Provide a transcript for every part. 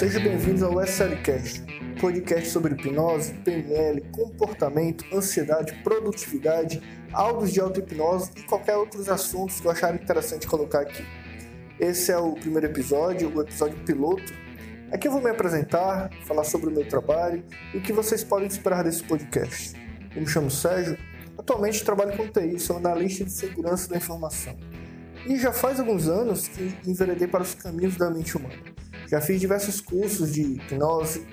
Sejam bem-vindos ao SLCast, podcast sobre hipnose, PNL, comportamento, ansiedade, produtividade, áudios de auto-hipnose e qualquer outros assuntos que eu achar interessante colocar aqui. Esse é o primeiro episódio, o episódio piloto. Aqui eu vou me apresentar, falar sobre o meu trabalho e o que vocês podem esperar desse podcast. Eu me chamo Sérgio, atualmente trabalho com TI, sou analista de segurança da informação. E já faz alguns anos que enveredei para os caminhos da mente humana. Já fiz diversos cursos de hipnose,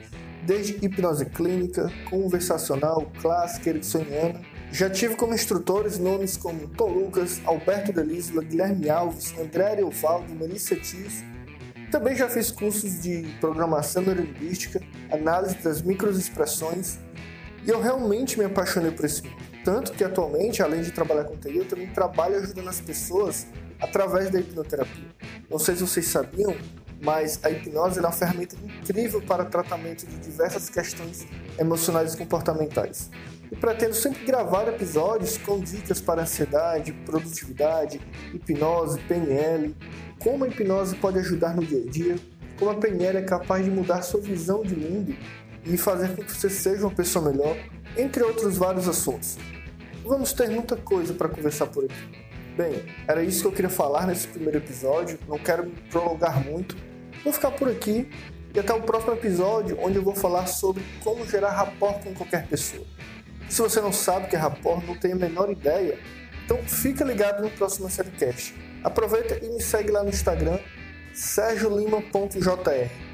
desde hipnose clínica, conversacional, clássica, ericksoniana. Já tive como instrutores nomes como Tom Lucas, Alberto Delisla, Guilherme Alves, André Ariovaldo, Melissa Tios. Também já fiz cursos de programação neurolinguística, análise das microexpressões, e eu realmente me apaixonei por esse mundo. Tanto que atualmente, além de trabalhar com TI, eu também trabalho ajudando as pessoas através da hipnoterapia. Não sei se vocês sabiam, mas a hipnose é uma ferramenta incrível para tratamento de diversas questões emocionais e comportamentais. E pretendo sempre gravar episódios com dicas para ansiedade, produtividade, hipnose, PNL, como a hipnose pode ajudar no dia a dia, como a PNL é capaz de mudar sua visão de mundo e fazer com que você seja uma pessoa melhor, entre outros vários assuntos. Vamos ter muita coisa para conversar por aqui. Bem, era isso que eu queria falar nesse primeiro episódio. Não quero me prolongar muito. Vou ficar por aqui e até o próximo episódio, onde eu vou falar sobre como gerar rapport com qualquer pessoa. Se você não sabe o que é rapport, não tem a menor ideia, então fica ligado no próximo Seriecast. Aproveita e me segue lá no Instagram, sergiolima.jr.